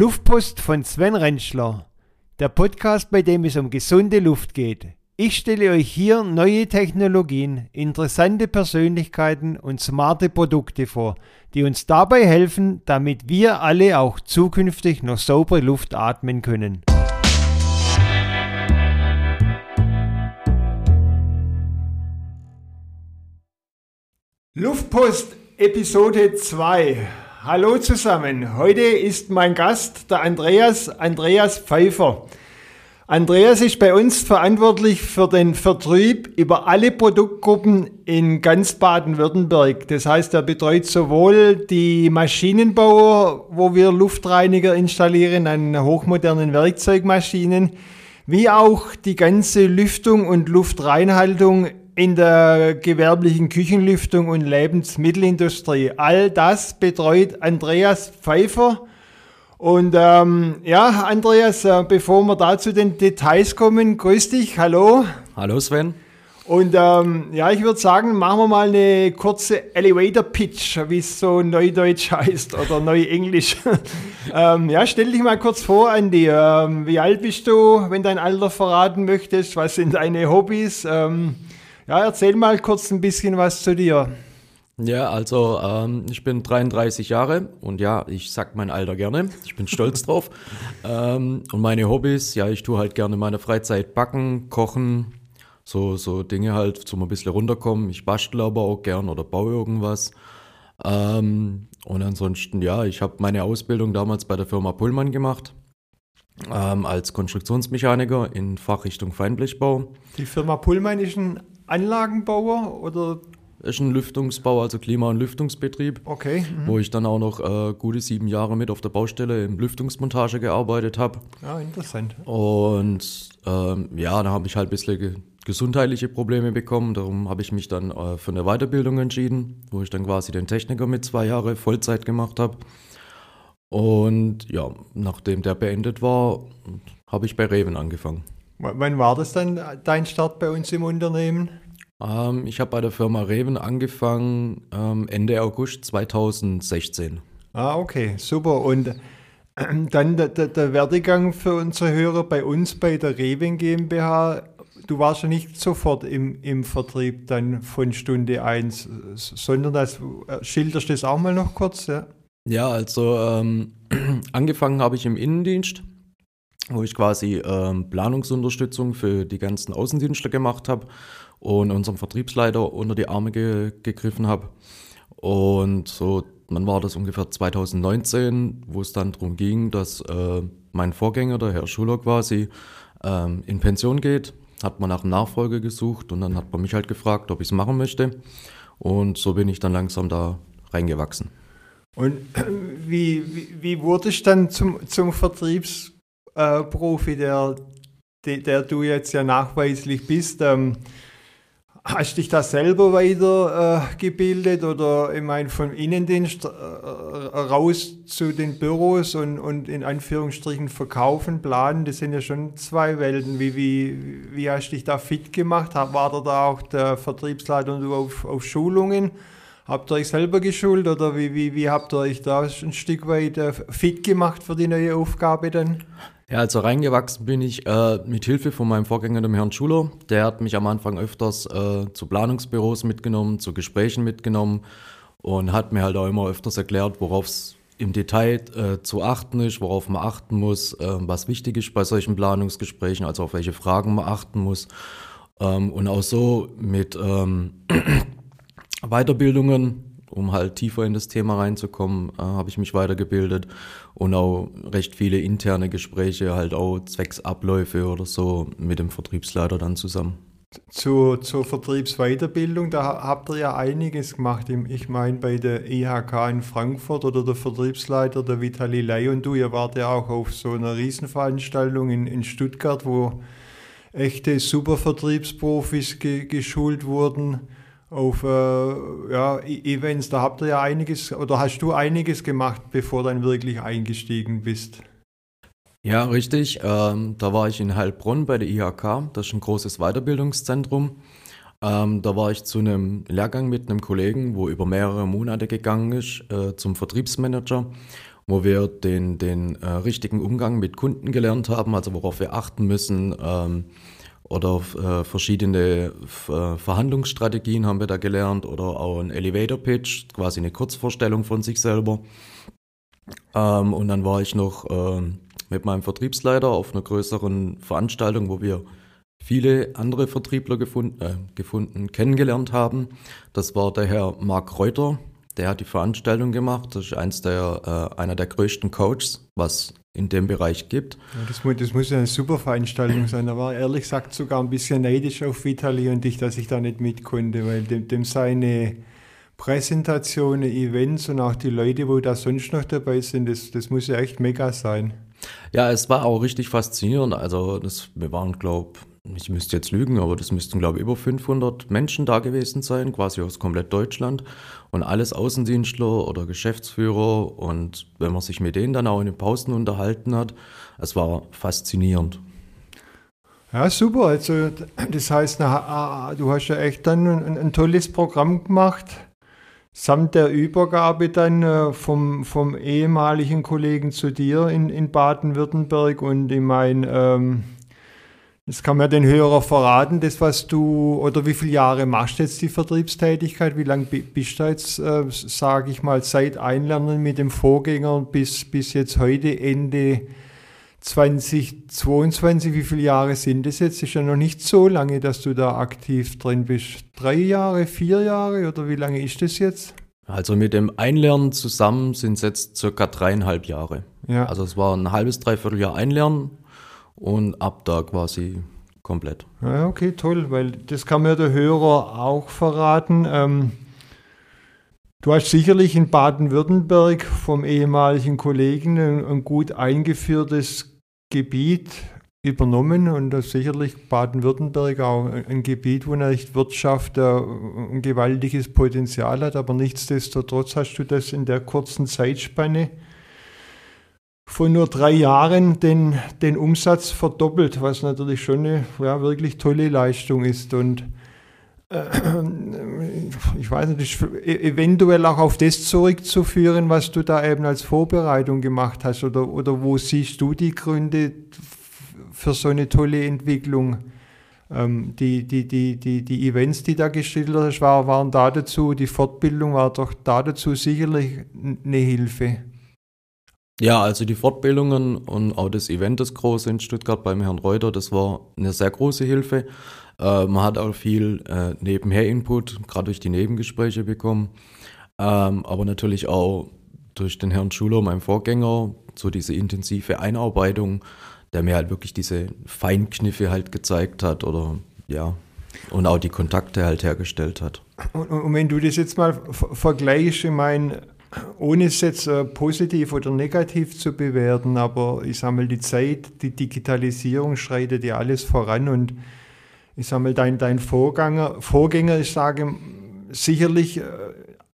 Luftpost von Sven Rentschler, der Podcast, bei dem es um gesunde Luft geht. Ich stelle euch hier neue Technologien, interessante Persönlichkeiten und smarte Produkte vor, die uns dabei helfen, damit wir alle auch zukünftig noch saubere Luft atmen können. Luftpost Episode 2 Hallo zusammen. Heute ist mein Gast der Andreas, Andreas Pfeiffer. Andreas ist bei uns verantwortlich für den Vertrieb über alle Produktgruppen in ganz Baden-Württemberg. Das heißt, er betreut sowohl die Maschinenbauer, wo wir Luftreiniger installieren an hochmodernen Werkzeugmaschinen, wie auch die ganze Lüftung und Luftreinhaltung in der gewerblichen Küchenlüftung und Lebensmittelindustrie. All das betreut Andreas Pfeiffer. Und ähm, ja, Andreas, äh, bevor wir da zu den Details kommen, grüß dich, hallo. Hallo Sven. Und ähm, ja, ich würde sagen, machen wir mal eine kurze Elevator Pitch, wie es so neudeutsch heißt oder neuenglisch. ähm, ja, stell dich mal kurz vor, Andi. Ähm, wie alt bist du, wenn dein Alter verraten möchtest? Was sind deine Hobbys? Ja, erzähl mal kurz ein bisschen was zu dir. Ja, also ähm, ich bin 33 Jahre und ja, ich sag mein Alter gerne. Ich bin stolz drauf. Ähm, und meine Hobbys, ja, ich tue halt gerne in meiner Freizeit backen, kochen, so, so Dinge halt zum ein bisschen runterkommen. Ich bastle aber auch gern oder baue irgendwas. Ähm, und ansonsten, ja, ich habe meine Ausbildung damals bei der Firma Pullmann gemacht. Ähm, als Konstruktionsmechaniker in Fachrichtung Feinblechbau. Die Firma Pullmann ist ein Anlagenbauer oder? Ist ein Lüftungsbau, also Klima- und Lüftungsbetrieb. Okay. Mhm. Wo ich dann auch noch äh, gute sieben Jahre mit auf der Baustelle im Lüftungsmontage gearbeitet habe. Ja, interessant. Und ähm, ja, da habe ich halt ein bisschen ge gesundheitliche Probleme bekommen. Darum habe ich mich dann äh, für eine Weiterbildung entschieden, wo ich dann quasi den Techniker mit zwei Jahren Vollzeit gemacht habe. Und ja, nachdem der beendet war, habe ich bei Reven angefangen. Wann war das dann dein Start bei uns im Unternehmen? Ähm, ich habe bei der Firma Reven angefangen ähm, Ende August 2016. Ah, okay, super. Und dann der, der, der, Werdegang für unsere Hörer bei uns bei der Reven GmbH. Du warst ja nicht sofort im, im Vertrieb dann von Stunde 1, sondern das, äh, schilderst du das auch mal noch kurz? Ja, ja also ähm, angefangen habe ich im Innendienst wo ich quasi ähm, Planungsunterstützung für die ganzen Außendienstler gemacht habe und unserem Vertriebsleiter unter die Arme ge gegriffen habe. Und so, wann war das ungefähr 2019, wo es dann darum ging, dass äh, mein Vorgänger, der Herr Schuler quasi, ähm, in Pension geht, hat man nach einem Nachfolger gesucht und dann hat man mich halt gefragt, ob ich es machen möchte. Und so bin ich dann langsam da reingewachsen. Und wie, wie, wie wurde ich dann zum, zum Vertriebs äh, Profi, der, der, der, du jetzt ja nachweislich bist. Ähm, hast dich da selber weitergebildet äh, oder ich meine vom Innendienst äh, raus zu den Büros und, und in Anführungsstrichen verkaufen, planen, das sind ja schon zwei Welten. Wie, wie, wie hast du dich da fit gemacht? War da, da auch der Vertriebsleiter und du auf, auf Schulungen? Habt ihr euch selber geschult oder wie, wie, wie habt ihr euch da ein Stück weit äh, fit gemacht für die neue Aufgabe dann? Ja, also reingewachsen bin ich äh, mit Hilfe von meinem Vorgänger, dem Herrn Schuler. Der hat mich am Anfang öfters äh, zu Planungsbüros mitgenommen, zu Gesprächen mitgenommen und hat mir halt auch immer öfters erklärt, worauf es im Detail äh, zu achten ist, worauf man achten muss, äh, was wichtig ist bei solchen Planungsgesprächen, also auf welche Fragen man achten muss. Ähm, und auch so mit ähm, Weiterbildungen um halt tiefer in das Thema reinzukommen, äh, habe ich mich weitergebildet und auch recht viele interne Gespräche, halt auch zwecks Abläufe oder so mit dem Vertriebsleiter dann zusammen. Zur, zur Vertriebsweiterbildung, da habt ihr ja einiges gemacht. Ich meine, bei der IHK in Frankfurt oder der Vertriebsleiter, der Vitali Ley und du, ihr wart ja auch auf so einer Riesenveranstaltung in, in Stuttgart, wo echte Supervertriebsprofis ge, geschult wurden auf äh, ja, e-, Events. Da habt ihr ja einiges oder hast du einiges gemacht, bevor du dann wirklich eingestiegen bist. Ja, richtig. Ähm, da war ich in Heilbronn bei der IHK. Das ist ein großes Weiterbildungszentrum. Ähm, da war ich zu einem Lehrgang mit einem Kollegen, wo über mehrere Monate gegangen ist, äh, zum Vertriebsmanager. wo wir den, den äh, richtigen Umgang mit Kunden gelernt haben, also worauf wir achten müssen. Ähm, oder äh, verschiedene äh, Verhandlungsstrategien haben wir da gelernt oder auch ein Elevator Pitch, quasi eine Kurzvorstellung von sich selber. Ähm, und dann war ich noch ähm, mit meinem Vertriebsleiter auf einer größeren Veranstaltung, wo wir viele andere Vertriebler gefunden, äh, gefunden kennengelernt haben. Das war der Herr Marc Reuter, der hat die Veranstaltung gemacht. Das ist eins der, äh, einer der größten Coaches, was in dem Bereich gibt. Ja, das, muss, das muss eine super Veranstaltung sein. Da war ehrlich gesagt sogar ein bisschen neidisch auf Vitali und ich, dass ich da nicht mit konnte, weil dem, dem seine Präsentationen, Events und auch die Leute, wo da sonst noch dabei sind, das, das muss ja echt mega sein. Ja, es war auch richtig faszinierend. Also das, wir waren, glaube ich müsste jetzt lügen, aber das müssten, glaube ich, über 500 Menschen da gewesen sein, quasi aus komplett Deutschland. Und alles Außendienstler oder Geschäftsführer. Und wenn man sich mit denen dann auch in den Pausen unterhalten hat, es war faszinierend. Ja, super. Also, das heißt, na, du hast ja echt dann ein, ein, tolles Programm gemacht, samt der Übergabe dann äh, vom, vom ehemaligen Kollegen zu dir in, in Baden-Württemberg. Und ich meine, ähm, das kann man den Hörer verraten, das was du, oder wie viele Jahre machst du jetzt die Vertriebstätigkeit? Wie lange bist du jetzt, äh, sage ich mal, seit Einlernen mit dem Vorgänger bis, bis jetzt heute Ende 2022? Wie viele Jahre sind das jetzt? Ist ja noch nicht so lange, dass du da aktiv drin bist. Drei Jahre, vier Jahre oder wie lange ist das jetzt? Also mit dem Einlernen zusammen sind es jetzt circa dreieinhalb Jahre. Ja. Also es war ein halbes, dreiviertel Jahr Einlernen und ab da quasi komplett. Ja, okay, toll, weil das kann mir der Hörer auch verraten. Ähm, du hast sicherlich in Baden-Württemberg vom ehemaligen Kollegen ein, ein, gut eingeführtes Gebiet übernommen und das sicherlich Baden-Württemberg auch ein Gebiet, wo natürlich Wirtschaft äh, ein gewaltiges Potenzial hat, aber nichtsdestotrotz hast du das in der kurzen Zeitspanne von nur drei Jahren den, den Umsatz verdoppelt, was natürlich schon eine ja, wirklich tolle Leistung ist. Und äh, ich weiß nicht, e-, eventuell auch auf das zurückzuführen, was du da eben als Vorbereitung gemacht hast. Oder, oder wo siehst du die Gründe für so eine tolle Entwicklung? Ähm, die, die, die, die, die Events, die da geschildert hast, waren da dazu, die Fortbildung war doch da dazu sicherlich eine Hilfe. Ja, also die Fortbildungen und auch das Event, das große in Stuttgart beim Herrn Reuter, das war eine sehr große Hilfe. Äh, man hat auch viel äh, Nebenher-Input, gerade durch die Nebengespräche bekommen. Ähm, aber natürlich auch durch den Herrn Schuler, meinem Vorgänger, so diese intensive Einarbeitung, der mir halt wirklich diese Feinkniffe halt gezeigt hat oder ja, und auch die Kontakte halt hergestellt hat. Und, und wenn du das jetzt mal vergleichst, ich meine, ohne es jetzt äh, positiv oder negativ zu bewerten, aber ich sage mal, die Zeit, die Digitalisierung schreitet ja alles voran und ich mal, dein, dein Vorgänger, Vorgänger, ich sage sicherlich äh,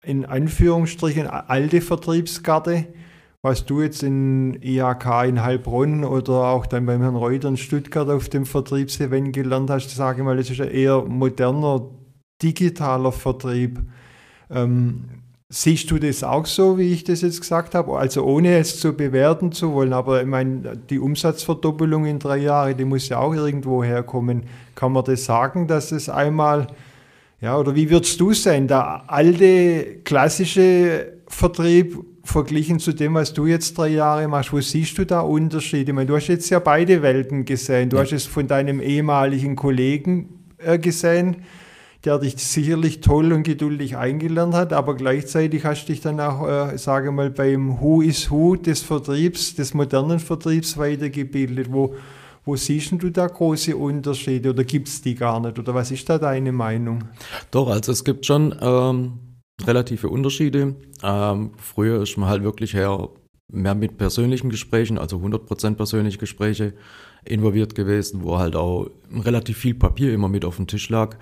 in Anführungsstrichen alte Vertriebskarte, was du jetzt in IHK in Heilbronn oder auch dann beim Herrn Reuter in Stuttgart auf dem Vertriebsevent gelernt hast, sage ich mal, das ist ja eher moderner, digitaler Vertrieb. Ähm, Siehst du das auch so, wie ich das jetzt gesagt habe? Also ohne es zu bewerten zu wollen, aber ich meine, die Umsatzverdoppelung in drei Jahren, die muss ja auch irgendwo herkommen. Kann man das sagen, dass es einmal, ja, oder wie würdest du sein, der alte klassische Vertrieb verglichen zu dem, was du jetzt drei Jahre machst, wo siehst du da Unterschiede? Ich meine, du hast jetzt ja beide Welten gesehen. Du ja. hast es von deinem ehemaligen Kollegen äh, gesehen der dich sicherlich toll und geduldig eingelernt hat, aber gleichzeitig hast du dich dann auch, äh, sage mal, beim Who is Who des Vertriebs, des modernen Vertriebs weitergebildet. Wo, wo siehst du da große Unterschiede oder gibt es die gar nicht? Oder was ist da deine Meinung? Doch, also es gibt schon ähm, relative Unterschiede. Ähm, früher ist man halt wirklich her mehr mit persönlichen Gesprächen, also 100% persönliche Gespräche involviert gewesen, wo halt auch relativ viel Papier immer mit auf dem Tisch lag.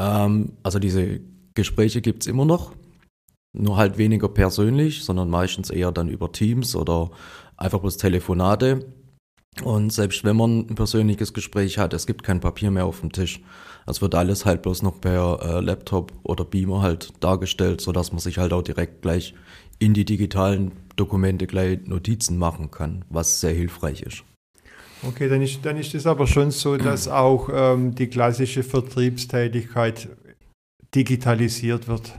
Ähm, also diese Gespräche gibt es immer noch, nur halt weniger persönlich, sondern meistens eher dann über Teams oder einfach bloß Telefonate. Und selbst wenn man ein persönliches Gespräch hat, es gibt kein Papier mehr auf dem Tisch. Es wird alles halt bloß noch per äh, Laptop oder Beamer halt dargestellt, sodass man sich halt auch direkt gleich in die digitalen Dokumente gleich Notizen machen kann, was sehr hilfreich ist. Okay, dann ist, dann ist es aber schon so, dass auch ähm, die klassische Vertriebstätigkeit digitalisiert wird.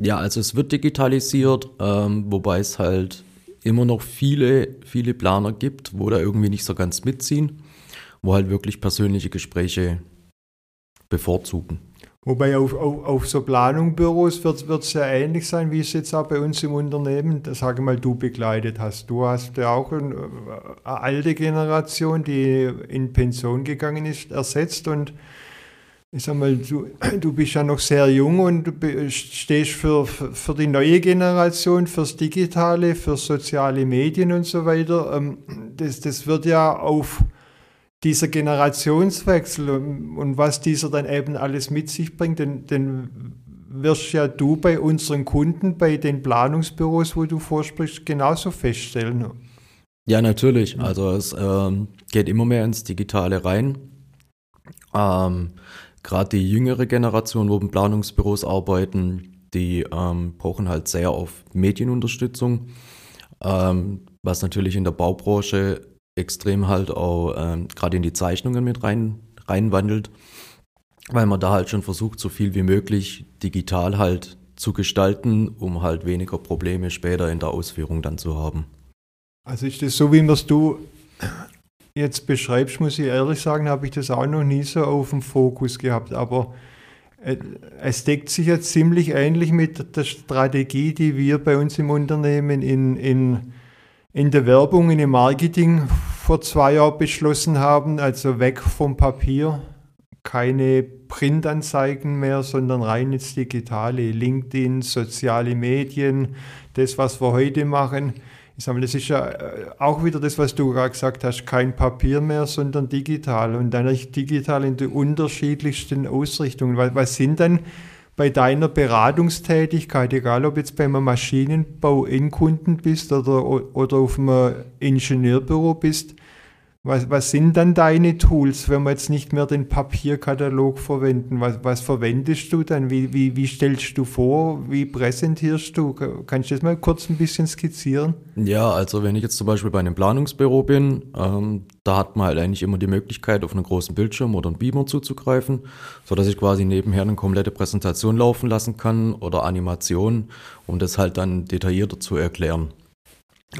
Ja, also es wird digitalisiert, ähm, wobei es halt immer noch viele, viele Planer gibt, wo da irgendwie nicht so ganz mitziehen, wo halt wirklich persönliche Gespräche bevorzugen. Wobei auf, auf, auf so Planungbüros wird es ja ähnlich sein, wie es jetzt auch bei uns im Unternehmen, sage mal, du begleitet hast. Du hast ja auch eine, eine alte Generation, die in Pension gegangen ist, ersetzt und ich sag mal, du, du bist ja noch sehr jung und du stehst für, für die neue Generation, fürs Digitale, für soziale Medien und so weiter. Ähm, das, das wird ja auf dieser Generationswechsel und, und was dieser dann eben alles mit sich bringt, den, den wirst ja du bei unseren Kunden, bei den Planungsbüros, wo du vorsprichst, genauso feststellen. Ja, natürlich. Also es ähm, geht immer mehr ins Digitale rein. Ähm, Gerade die jüngere Generation, wo in Planungsbüros arbeiten, die ähm, brauchen halt sehr auf Medienunterstützung, ähm, was natürlich in der Baubranche extrem halt auch ähm, gerade in die Zeichnungen mit rein, reinwandelt, weil man da halt schon versucht, so viel wie möglich digital halt zu gestalten, um halt weniger Probleme später in der Ausführung dann zu haben. Also ist das so, wie man es du jetzt beschreibst, muss ich ehrlich sagen, habe ich das auch noch nie so auf dem Fokus gehabt. Aber es deckt sich ja ziemlich ähnlich mit der Strategie, die wir bei uns im Unternehmen in, in, in der Werbung, in dem Marketing vor zwei Jahren beschlossen haben. Also weg vom Papier, keine Printanzeigen mehr, sondern rein ins Digitale. LinkedIn, soziale Medien, das, was wir heute machen ich sage mal, das ist ja äh, auch wieder das, was du gerade gesagt hast, kein Papier mehr, sondern digital und dann digital in den unterschiedlichsten Ausrichtungen. Was, was sind denn bei deiner Beratungstätigkeit, egal ob jetzt beim Maschinenbau Endkunden bist oder, oder auf einem Ingenieurbüro bist, was, was sind dann deine Tools, wenn wir jetzt nicht mehr den Papierkatalog verwenden? Was, was verwendest du dann? Wie, wie, wie stellst du vor? Wie präsentierst du? Kannst du das mal kurz ein bisschen skizzieren? Ja, also wenn ich jetzt zum Beispiel bei einem Planungsbüro bin, ähm, da hat man halt eigentlich immer die Möglichkeit, auf einen großen Bildschirm oder einen Beamer zuzugreifen, sodass ich quasi nebenher eine komplette Präsentation laufen lassen kann oder Animation, um das halt dann detaillierter zu erklären.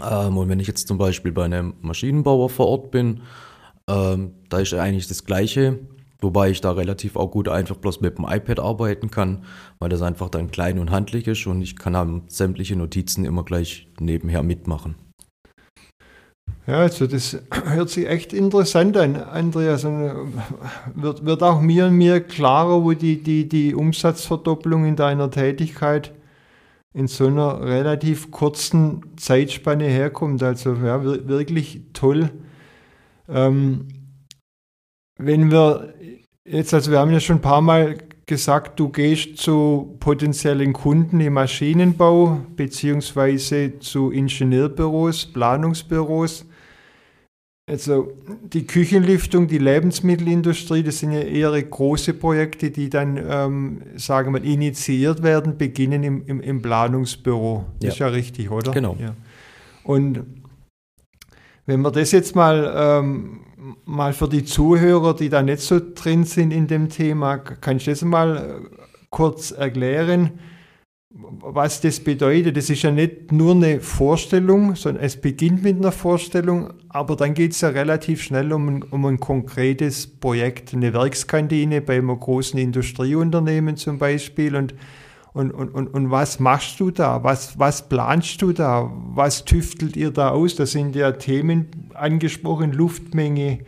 Ähm, und wenn ich jetzt zum Beispiel bei einem Maschinenbauer vor Ort bin, ähm, da ist eigentlich das Gleiche, wobei ich da relativ auch gut einfach bloß mit dem iPad arbeiten kann, weil das einfach dann klein und handlich ist und ich kann dann sämtliche Notizen immer gleich nebenher mitmachen. Ja, also das hört sich echt interessant an, Andreas. Und äh, wird, wird auch mir und mir klarer, wo die, die, die Umsatzverdopplung in deiner Tätigkeit in so einer relativ kurzen Zeitspanne herkommt. Also ja, wirklich toll. Ähm, wenn wir jetzt, also wir haben ja schon ein paar Mal gesagt, du gehst zu potenziellen Kunden im Maschinenbau beziehungsweise zu Ingenieurbüros, Planungsbüros also die Küchenlüftung, die Lebensmittelindustrie, das sind ja eher große Projekte, die dann, ähm, sagen wir, initiiert werden, beginnen im, im, im Planungsbüro. Ja. ist ja richtig, oder? Genau. Ja. Und wenn wir das jetzt mal, ähm, mal für die Zuhörer, die da nicht so drin sind in dem Thema, kannst du das mal äh, kurz erklären? Was das bedeutet. Das ist ja nicht nur eine Vorstellung, sondern es beginnt mit einer Vorstellung, aber dann geht es ja relativ schnell um, um ein konkretes Projekt, eine Werkskantine bei einem großen Industrieunternehmen zum Beispiel. Und, und, und, und, und was machst du da? Was, was planst du da? Was tüftelt ihr da aus? Da sind ja Themen angesprochen, Luftmenge,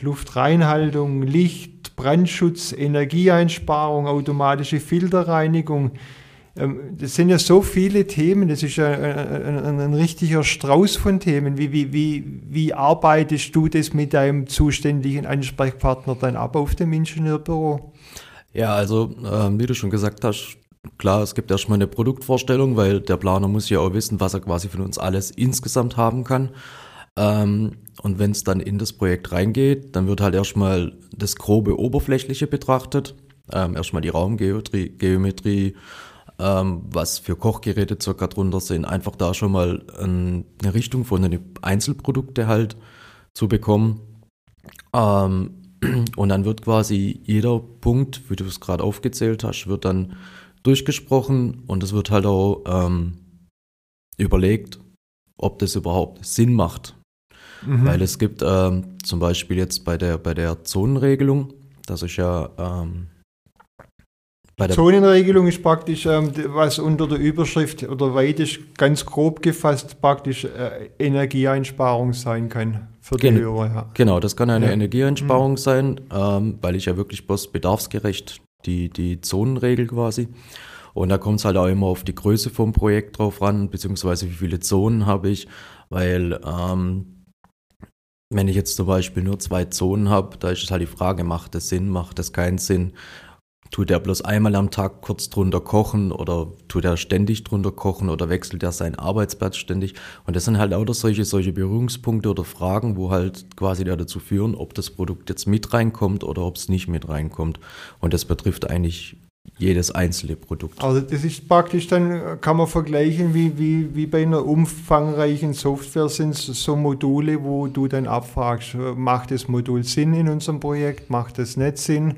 Luftreinhaltung, Licht, Brandschutz, Energieeinsparung, automatische Filterreinigung. Ähm, das sind ja so viele Themen, das ist ja ein, ein, ein richtiger Strauß von Themen. Wie, wie, wie, wie arbeitest du das mit deinem zuständigen Ansprechpartner dann ab auf dem Ingenieurbüro? Ja, also äh, wie du schon gesagt hast, klar, es gibt erstmal eine Produktvorstellung, weil der Planer muss ja auch wissen, was er quasi von uns alles insgesamt haben kann. Ähm, und wenn es dann in das Projekt reingeht, dann wird halt erstmal das grobe Oberflächliche betrachtet. Ähm, erstmal die Raumgeometrie, Geometrie, ähm, was für Kochgeräte circa drunter sind. Einfach da schon mal ein, eine Richtung von den Einzelprodukte halt zu bekommen. Ähm, und dann wird quasi jeder Punkt, wie du es gerade aufgezählt hast, wird dann durchgesprochen und es wird halt auch ähm, überlegt, ob das überhaupt Sinn macht. Mhm. Weil es gibt ähm, zum Beispiel jetzt bei der, bei der Zonenregelung, das ist ja ähm, bei der Zonenregelung ist praktisch, ähm, was unter der Überschrift oder weit ist, ganz grob gefasst, praktisch äh, Energieeinsparung sein kann für die Gen Hörer. Ja. Genau, das kann eine ja. Energieeinsparung mhm. sein, ähm, weil ich ja wirklich bloß bedarfsgerecht die, die Zonenregel quasi. Und da kommt es halt auch immer auf die Größe vom Projekt drauf ran, beziehungsweise wie viele Zonen habe ich, weil ähm, wenn ich jetzt zum Beispiel nur zwei Zonen habe, da ist es halt die Frage, macht das Sinn, macht das keinen Sinn? Tut er bloß einmal am Tag kurz drunter kochen oder tut er ständig drunter kochen oder wechselt er seinen Arbeitsplatz ständig? Und das sind halt auch solche, solche Berührungspunkte oder Fragen, wo halt quasi dazu führen, ob das Produkt jetzt mit reinkommt oder ob es nicht mit reinkommt. Und das betrifft eigentlich jedes einzelne Produkt. Also das ist praktisch dann, kann man vergleichen, wie, wie, wie bei einer umfangreichen Software sind so Module, wo du dann abfragst, macht das Modul Sinn in unserem Projekt, macht das nicht Sinn?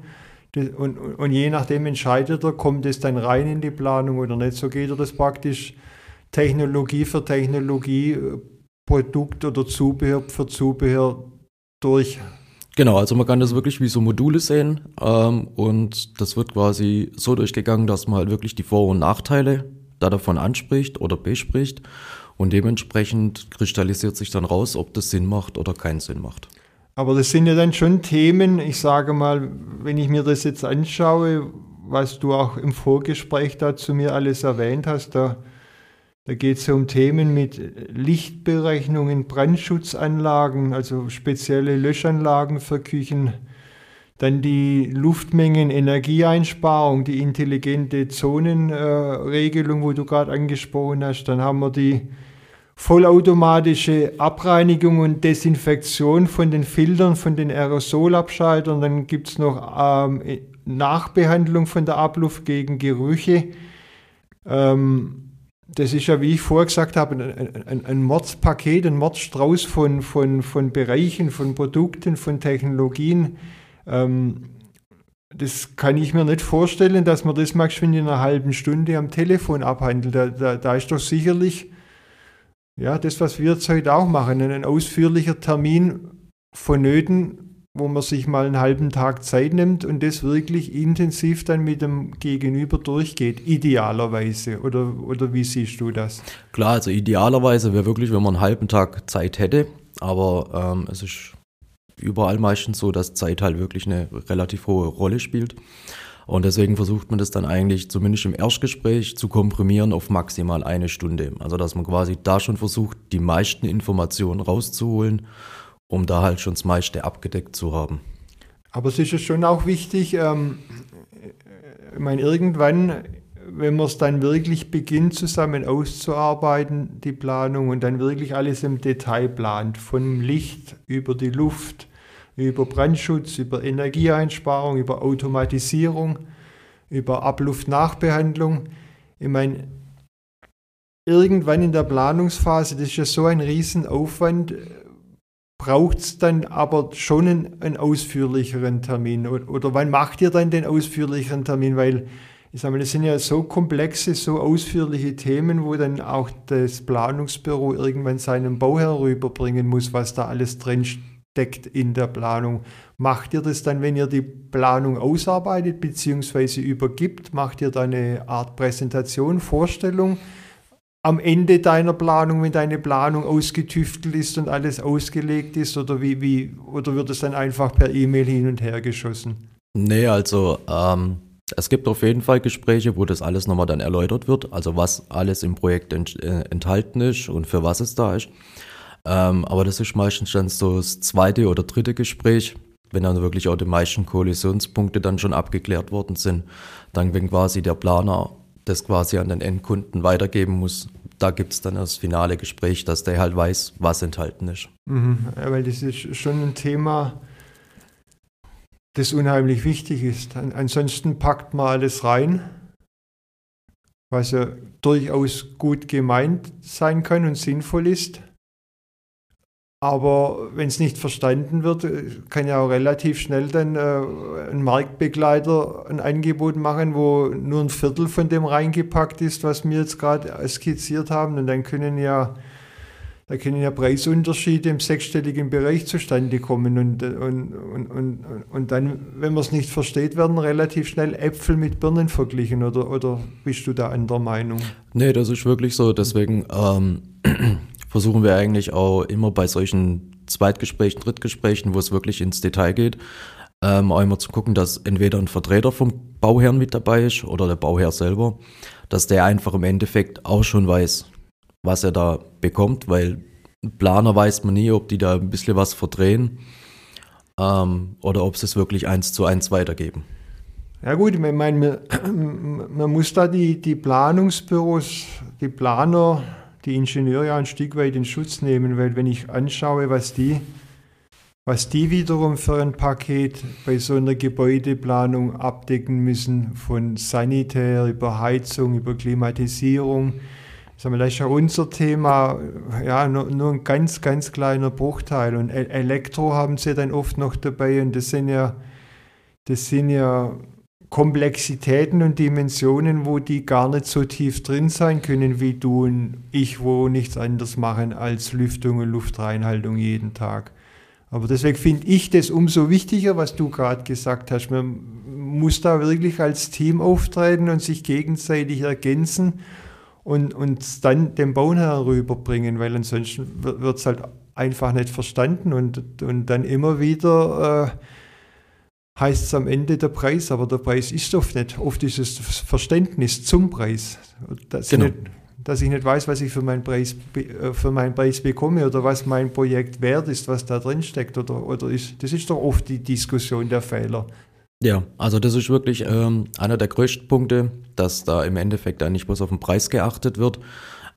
Und, und je nachdem entscheidet er, kommt es dann rein in die Planung oder nicht. So geht er das praktisch Technologie für Technologie, Produkt oder Zubehör für Zubehör durch. Genau, also man kann das wirklich wie so Module sehen ähm, und das wird quasi so durchgegangen, dass man halt wirklich die Vor- und Nachteile da davon anspricht oder bespricht und dementsprechend kristallisiert sich dann raus, ob das Sinn macht oder keinen Sinn macht. Aber das sind ja dann schon Themen, ich sage mal, wenn ich mir das jetzt anschaue, was du auch im Vorgespräch da zu mir alles erwähnt hast, da, da geht es ja um Themen mit Lichtberechnungen, Brandschutzanlagen, also spezielle Löschanlagen für Küchen, dann die Luftmengen, Energieeinsparung, die intelligente Zonenregelung, äh, wo du gerade angesprochen hast, dann haben wir die vollautomatische Abreinigung und Desinfektion von den Filtern, von den Aerosolabscheidern. Dann gibt es noch ähm, Nachbehandlung von der Abluft gegen Gerüche. Ähm, das ist ja, wie ich vorher gesagt habe, ein, ein, ein Mordspaket, ein Mordstrauß von, von, von Bereichen, von Produkten, von Technologien. Ähm, das kann ich mir nicht vorstellen, dass man das mal in einer halben Stunde am Telefon abhandelt. Da, da, da ist doch sicherlich ja, das, was wir jetzt heute auch machen, ein ausführlicher Termin vonnöten, wo man sich mal einen halben Tag Zeit nimmt und das wirklich intensiv dann mit dem Gegenüber durchgeht, idealerweise. Oder, oder wie siehst du das? Klar, also idealerweise wäre wirklich, wenn man einen halben Tag Zeit hätte, aber ähm, es ist überall meistens so, dass Zeit halt wirklich eine relativ hohe Rolle spielt. Und deswegen versucht man das dann eigentlich zumindest im Erstgespräch zu komprimieren auf maximal eine Stunde. Also dass man quasi da schon versucht, die meisten Informationen rauszuholen, um da halt schon das meiste abgedeckt zu haben. Aber es ist ja schon auch wichtig, ähm, ich meine, irgendwann, wenn man es dann wirklich beginnt, zusammen auszuarbeiten, die Planung und dann wirklich alles im Detail plant, vom Licht über die Luft, über Brandschutz, über Energieeinsparung, über Automatisierung, über Abluftnachbehandlung. Ich meine, irgendwann in der Planungsphase, das ist ja so ein Riesenaufwand, braucht es dann aber schon einen, einen, ausführlicheren Termin? Oder, oder, wann macht ihr dann den ausführlicheren Termin? Weil ich sage mal, das sind ja so komplexe, so ausführliche Themen, wo dann auch das Planungsbüro irgendwann seinen Bauherr rüberbringen muss, was da alles drinsteht deckt in der Planung. Macht ihr das dann, wenn ihr die Planung ausarbeitet bzw. übergibt? Macht ihr da eine Art Präsentation, Vorstellung am Ende deiner Planung, wenn deine Planung ausgetüftelt ist und alles ausgelegt ist? Oder, wie, wie, oder wird es dann einfach per E-Mail hin und her geschossen? Nee, also ähm, es gibt auf jeden Fall Gespräche, wo das alles nochmal dann erläutert wird, also was alles im Projekt ent, äh, enthalten ist und für was es da ist. Ähm, aber das ist meistens dann so das zweite oder dritte Gespräch, wenn dann wirklich auch die meisten Kollisionspunkte dann schon abgeklärt worden sind. Dann, wenn quasi der Planer das quasi an den Endkunden weitergeben muss, da gibt es dann das finale Gespräch, dass der halt weiß, was enthalten ist. Mhm. Weil das ist schon ein Thema, das unheimlich wichtig ist. Ansonsten packt man alles rein, was ja durchaus gut gemeint sein kann und sinnvoll ist. Aber wenn es nicht verstanden wird, kann ja auch relativ schnell dann äh, ein Marktbegleiter ein Angebot machen, wo nur ein Viertel von dem reingepackt ist, was wir jetzt gerade skizziert haben. Und dann können ja, da können ja Preisunterschiede im sechsstelligen Bereich zustande kommen. Und, und, und, und, und dann, wenn man es nicht versteht, werden relativ schnell Äpfel mit Birnen verglichen. Oder, oder bist du da anderer Meinung? Nee, das ist wirklich so. Deswegen. Ähm versuchen wir eigentlich auch immer bei solchen Zweitgesprächen, Drittgesprächen, wo es wirklich ins Detail geht, ähm, auch immer zu gucken, dass entweder ein Vertreter vom Bauherrn mit dabei ist oder der Bauherr selber, dass der einfach im Endeffekt auch schon weiß, was er da bekommt, weil Planer weiß man nie, ob die da ein bisschen was verdrehen ähm, oder ob sie es wirklich eins zu eins weitergeben. Ja gut, ich meine, man, muss da die, die Planungsbüros, die Planer die Ingenieure ein Stück weit in Schutz nehmen, weil wenn ich anschaue, was die, was die wiederum für ein Paket bei so einer Gebäudeplanung abdecken müssen, von Sanitär über Heizung, über Klimatisierung, das ist ja unser Thema, ja, nur, nur, ein ganz, ganz kleiner Bruchteil. Und Elektro haben sie dann oft noch dabei und das sind ja, das sind ja Komplexitäten und Dimensionen, wo die gar nicht so tief drin sein können wie du und ich, wo nichts anderes machen als Lüftung und Luftreinhaltung jeden Tag. Aber deswegen finde ich das umso wichtiger, was du gerade gesagt hast. Man muss da wirklich als Team auftreten und sich gegenseitig ergänzen und, und dann den Bauherrn rüberbringen, weil ansonsten wird es halt einfach nicht verstanden und, und dann immer wieder äh, heißt es am Ende der Preis, aber der Preis ist oft nicht. Oft ist es Verständnis zum Preis. Dass, genau. ich, nicht, dass ich nicht weiß, was ich für meinen, Preis, äh, für meinen Preis bekomme oder was mein Projekt wert ist, was da drin steckt. Oder, oder ist, das ist doch oft die Diskussion der Fehler. Ja, also das ist wirklich ähm, einer der größten Punkte, dass da im Endeffekt eigentlich bloß auf den Preis geachtet wird.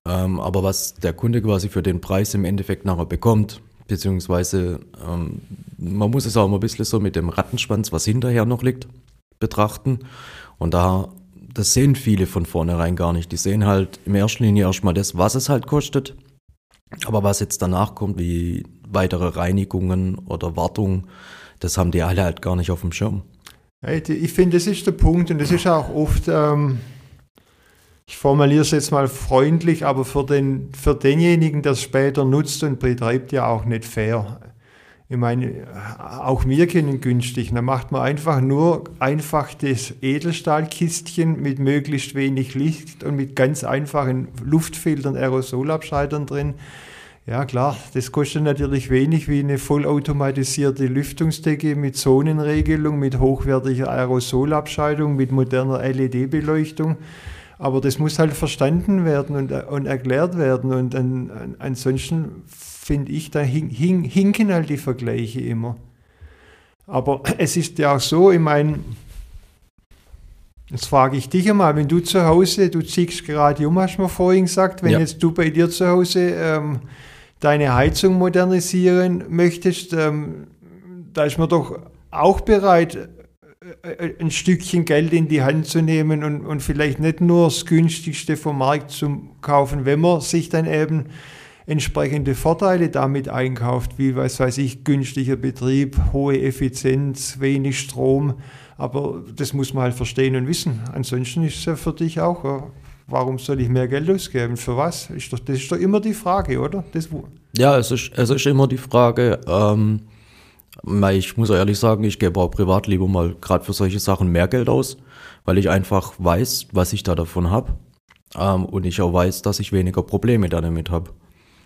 Ähm, aber was der Kunde quasi für den Preis im Endeffekt nachher bekommt, beziehungsweise ähm, man muss es auch mal ein bisschen so mit dem Rattenschwanz, was hinterher noch liegt, betrachten. Und da, das sehen viele von vornherein gar nicht. Die sehen halt in erster Linie erstmal das, was es halt kostet. Aber was jetzt danach kommt, wie weitere Reinigungen oder Wartung, das haben die alle halt gar nicht auf dem Schirm. Ich finde, das ist der Punkt und das ist auch oft, ähm, ich formuliere es jetzt mal freundlich, aber für, den, für denjenigen, der es später nutzt und betreibt, ja auch nicht fair. Ich meine, auch wir kennen günstig. Da macht man einfach nur einfach das Edelstahlkistchen mit möglichst wenig Licht und mit ganz einfachen Luftfiltern, Aerosolabscheidern drin. Ja klar, das kostet natürlich wenig wie eine vollautomatisierte Lüftungsdecke mit Zonenregelung, mit hochwertiger Aerosolabscheidung, mit moderner LED-Beleuchtung. Aber das muss halt verstanden werden und, und erklärt werden. Und an, an, ansonsten finde ich, da hin, hin, hinken halt die Vergleiche immer. Aber es ist ja auch so, ich meine, jetzt frage ich dich einmal, wenn du zu Hause, du ziehst gerade um, hast du mir vorhin gesagt, wenn ja. jetzt du bei dir zu Hause ähm, deine Heizung modernisieren möchtest, ähm, da ist man doch auch bereit, äh, äh, ein Stückchen Geld in die Hand zu nehmen und, und vielleicht nicht nur das günstigste vom Markt zu kaufen, wenn man sich dann eben entsprechende Vorteile damit einkauft, wie was weiß ich, günstiger Betrieb, hohe Effizienz, wenig Strom. Aber das muss man halt verstehen und wissen. Ansonsten ist es ja für dich auch, warum soll ich mehr Geld ausgeben? Für was? Ist doch, das ist doch immer die Frage, oder? Das, ja, es ist, es ist immer die Frage. Ähm, ich muss ehrlich sagen, ich gebe auch privat lieber mal gerade für solche Sachen mehr Geld aus, weil ich einfach weiß, was ich da davon habe. Ähm, und ich auch weiß, dass ich weniger Probleme damit habe.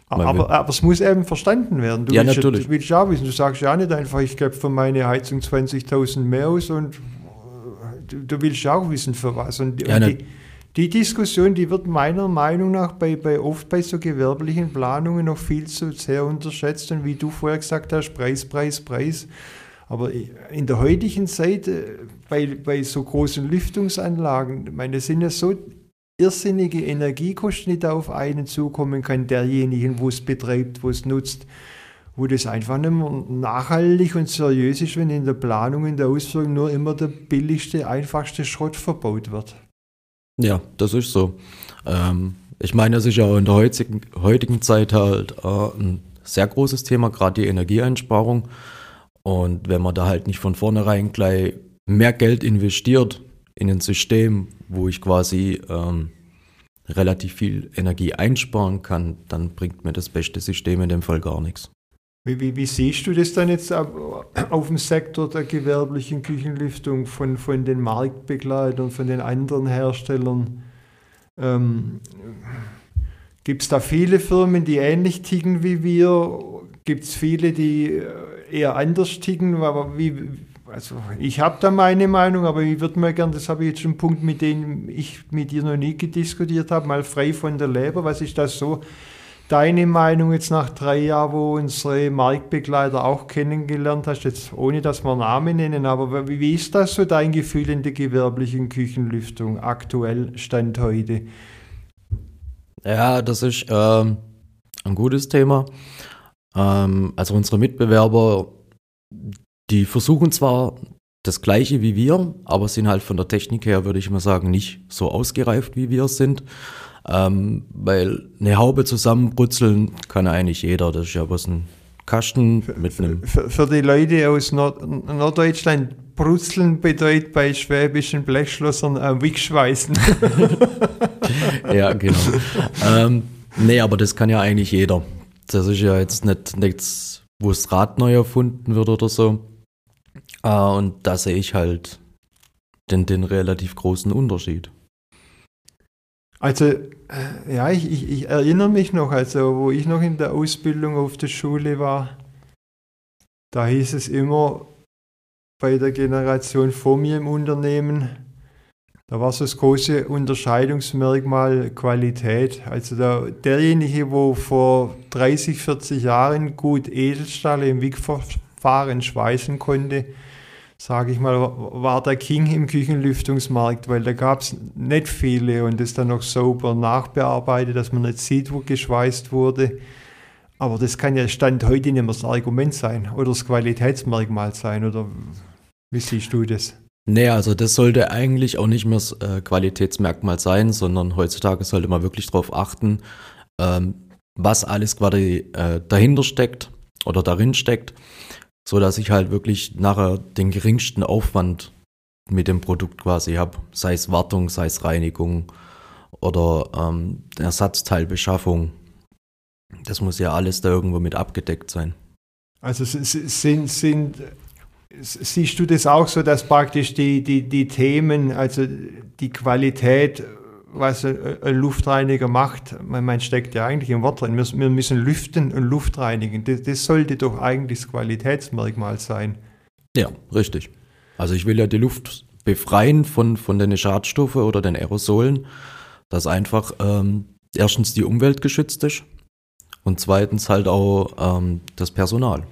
Aber, aber, es muss eben verstanden werden. Du ja, willst, natürlich. Du willst ja wissen, du sagst ja nicht einfach, ich gebe für meine Heizung 20.000 mehr aus und du, du, willst ja auch wissen, für was. Und, ja, und die, die, Diskussion, die wird meiner Meinung nach bei, bei oft bei so gewerblichen Planungen noch viel zu sehr unterschätzt. Und wie du vorher gesagt hast, Preis, Preis, Preis. Aber in der heutigen Zeit, äh, bei, bei so großen Lüftungsanlagen, meine, sind ja so irrsinnige Energiekosten, die da auf einen zukommen kann, derjenigen, wo es betreibt, wo es nutzt, wo das einfach nicht mehr nachhaltig und seriös ist, wenn in der Planung, in der Ausführung nur immer der billigste, einfachste Schrott verbaut wird. Ja, das ist so. Ähm, ich meine, es ist ja in der heutigen, heutigen Zeit halt äh, ein sehr großes Thema, gerade die Energieeinsparung. Und wenn man da halt nicht von vornherein gleich mehr Geld investiert in ein System, wo ich quasi ähm, relativ viel Energie einsparen kann, dann bringt mir das beste System in dem Fall gar nichts. Wie, wie, wie, siehst du das dann jetzt auf dem Sektor der gewerblichen Küchenlüftung von, von den Marktbegleitern, von den anderen Herstellern? Ähm, Gibt es da viele Firmen, die ähnlich ticken wie wir? Gibt es viele, die eher anders ticken? Wie, also ich habe da meine Meinung, aber ich würde mal gerne, das habe ich jetzt schon einen Punkt, mit dem ich mit dir noch nie diskutiert habe, mal frei von der Leber. Was ist das so? Deine Meinung jetzt nach drei Jahren, wo unsere Marktbegleiter auch kennengelernt hast, jetzt ohne dass wir Namen nennen, aber wie, ist das so dein Gefühl in der gewerblichen Küchenlüftung aktuell, Stand heute? Ja, das ist ähm, ein gutes Thema. Ähm, also unsere Mitbewerber, die versuchen zwar das gleiche wie wir, aber sind halt von der Technik her, würde ich mal sagen, nicht so ausgereift wie wir sind. Ähm, weil eine Haube zusammenbrutzeln kann eigentlich jeder. Das ist ja was ein Kasten mit einem. Für, für die Leute aus Nord Norddeutschland, Brutzeln bedeutet bei schwäbischen Blechschlossern äh, Wegschweißen. ja, genau. ähm, nee, aber das kann ja eigentlich jeder. Das ist ja jetzt nicht nichts, wo das Rad neu erfunden wird oder so. Äh, und da sehe ich halt den, den relativ großen Unterschied. Also, äh, ja, ich, ich, ich, erinnere mich noch, also wo ich noch in der Ausbildung auf der Schule war, da hieß es immer bei der Generation vor mir im Unternehmen, da war so das große Unterscheidungsmerkmal Qualität. Also der, derjenige, wo vor 30, 40 Jahren gut Edelstahl im Wigverfahren schweißen konnte, sage ich mal, war der King im Küchenlüftungsmarkt, weil da gab es nicht viele und das dann noch sauber nachbearbeitet, dass man nicht sieht, wo geschweißt wurde. Aber das kann ja Stand heute nicht mehr das Argument sein oder das Qualitätsmerkmal sein, oder wie siehst du das? Nee, also das sollte eigentlich auch nicht mehr das äh, Qualitätsmerkmal sein, sondern heutzutage sollte man wirklich darauf achten, ähm, was alles quasi äh, dahinter steckt oder darin steckt so dass ich halt wirklich nachher den geringsten Aufwand mit dem Produkt quasi habe, sei es Wartung, sei es Reinigung oder ähm, Ersatzteilbeschaffung. Das muss ja alles da irgendwo mit abgedeckt sein. Also sind, sind, siehst du das auch so, dass praktisch die, die, die Themen, also die Qualität was ein Luftreiniger macht, man steckt ja eigentlich im Wort drin, wir, müssen lüften und Luft reinigen. Das, das, sollte doch eigentlich das Qualitätsmerkmal sein. Ja, richtig. Also ich will ja die Luft befreien von, von den Schadstoffen oder den Aerosolen, dass einfach ähm, erstens die Umwelt geschützt ist und zweitens halt auch ähm, das Personal.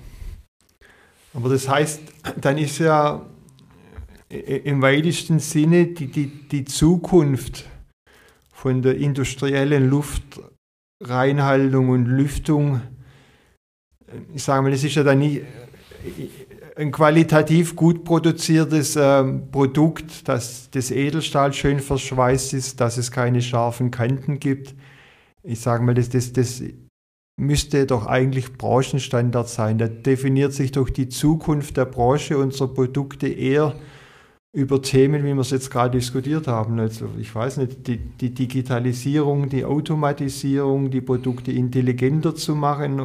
Aber das heißt, dann ist ja im weitesten Sinne die, die, die Zukunft von der industriellen Luftreinhaltung und Lüftung, ich sage mal, das ist ja dann nicht ein qualitativ gut produziertes äh, Produkt, dass das Edelstahl schön verschweißt ist, dass es keine scharfen Kanten gibt. Ich sage mal, das, das, das müsste doch eigentlich Branchenstandard sein. Da definiert sich doch die Zukunft der Branche unserer Produkte eher über Themen, wie wir es jetzt gerade diskutiert haben. Also ich weiß nicht, die, die, Digitalisierung, die Automatisierung, die Produkte intelligenter zu machen,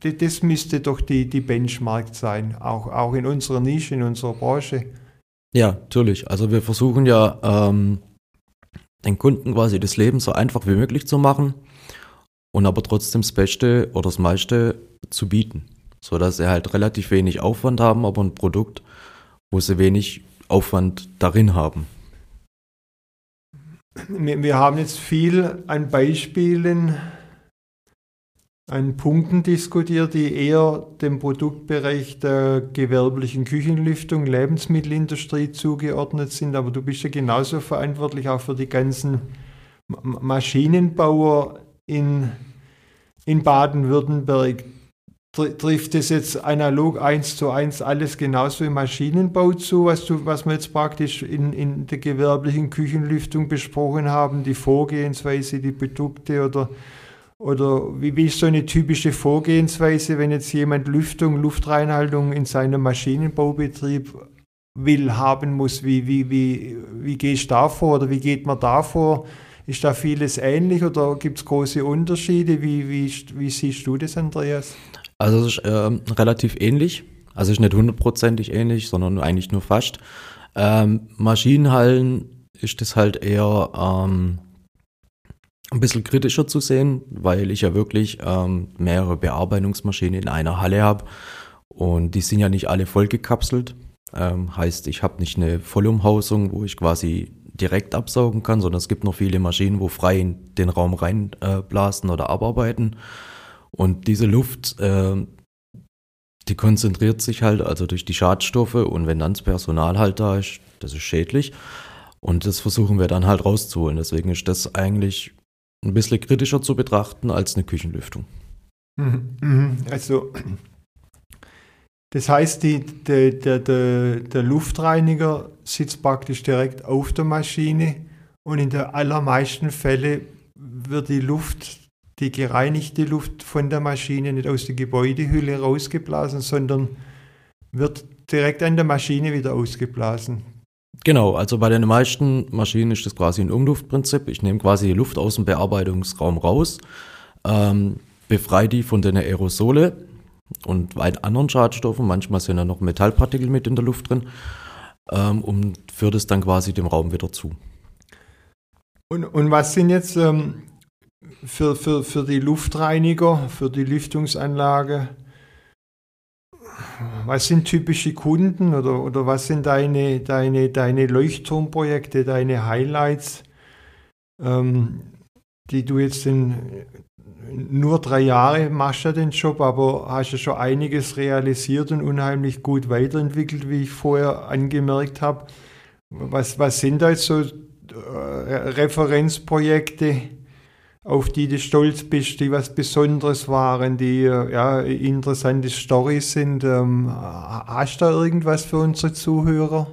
das müsste doch die, die Benchmark sein, auch, auch in unserer Nische, in unserer Branche. Ja, natürlich. Also wir versuchen ja ähm, den Kunden quasi das Leben so einfach wie möglich zu machen und aber trotzdem das Beste oder das meiste zu bieten, sodass sie halt relativ wenig Aufwand haben, aber ein Produkt wo sie wenig Aufwand darin haben. Wir, haben jetzt viel an Beispielen an Punkten diskutiert, die eher dem Produktbereich der gewerblichen Küchenlüftung, Lebensmittelindustrie zugeordnet sind. Aber du bist ja genauso verantwortlich auch für die ganzen Maschinenbauer in, in Baden-Württemberg. Trifft das jetzt analog eins zu eins alles genauso im Maschinenbau zu, was, du, was wir jetzt praktisch in, in der gewerblichen Küchenlüftung besprochen haben, die Vorgehensweise, die Produkte oder oder wie, wie ist so eine typische Vorgehensweise, wenn jetzt jemand Lüftung, Luftreinhaltung in seinem Maschinenbaubetrieb will, haben muss? Wie, wie, wie, wie gehst du da vor oder wie geht man da vor? Ist da vieles ähnlich oder gibt es große Unterschiede? Wie, wie, wie siehst du das, Andreas? Also es ist äh, relativ ähnlich. Also ist nicht hundertprozentig ähnlich, sondern eigentlich nur fast. Ähm, Maschinenhallen ist das halt eher ähm, ein bisschen kritischer zu sehen, weil ich ja wirklich ähm, mehrere Bearbeitungsmaschinen in einer Halle habe und die sind ja nicht alle vollgekapselt. Ähm, heißt, ich habe nicht eine Vollumhausung, wo ich quasi direkt absaugen kann, sondern es gibt noch viele Maschinen, wo frei in den Raum reinblasen äh, oder abarbeiten. Und diese Luft, äh, die konzentriert sich halt also durch die Schadstoffe und wenn dann das Personal halt da ist, das ist schädlich. Und das versuchen wir dann halt rauszuholen. Deswegen ist das eigentlich ein bisschen kritischer zu betrachten als eine Küchenlüftung. Mhm, mhm. Also, das heißt, die, der, der, der, der Luftreiniger sitzt praktisch direkt auf der Maschine und in den allermeisten Fällen wird die Luft, die gereinigte Luft von der Maschine nicht aus der Gebäudehülle rausgeblasen, sondern wird direkt an der Maschine wieder ausgeblasen. Genau, also bei den meisten Maschinen ist das quasi ein Umluftprinzip. Ich nehme quasi die Luft aus dem Bearbeitungsraum raus, ähm, befreie die von den Aerosole und anderen Schadstoffen. Manchmal sind ja noch Metallpartikel mit in der Luft drin ähm, und führt es dann quasi dem Raum wieder zu. Und, und was sind jetzt ähm, für, für, für die Luftreiniger, für die Lüftungsanlage was sind typische Kunden oder, oder was sind deine, deine, deine Leuchtturmprojekte, deine Highlights, ähm, die du jetzt in nur drei Jahre machst ja den Job, aber hast ja schon einiges realisiert und unheimlich gut weiterentwickelt, wie ich vorher angemerkt habe. Was, was sind da jetzt so äh, Referenzprojekte? Auf die du stolz bist, die was Besonderes waren, die ja, interessante Storys sind. Ähm, hast du da irgendwas für unsere Zuhörer?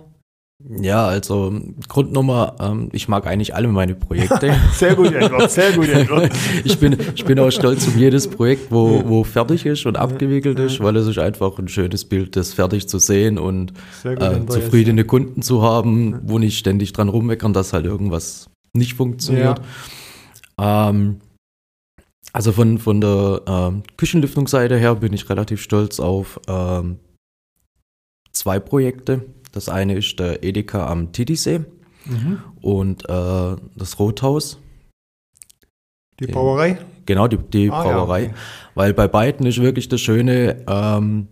Ja, also Grundnummer, ähm, ich mag eigentlich alle meine Projekte. sehr gut, Edward, sehr gut, Edward. ich, bin, ich bin auch stolz um jedes Projekt, wo, wo fertig ist und abgewickelt ist, weil es ist einfach ein schönes Bild, das fertig zu sehen und gut, äh, zufriedene Kunden zu haben, wo nicht ständig dran rummeckern, dass halt irgendwas nicht funktioniert. Ja. Ähm, also von, von der ähm, Küchenlüftungsseite her bin ich relativ stolz auf ähm, zwei Projekte. Das eine ist der Edeka am Titisee mhm. und äh, das Rothaus. Die Brauerei? Genau, die, die ah, Brauerei. Ja, okay. Weil bei beiden ist wirklich das Schöne, ähm,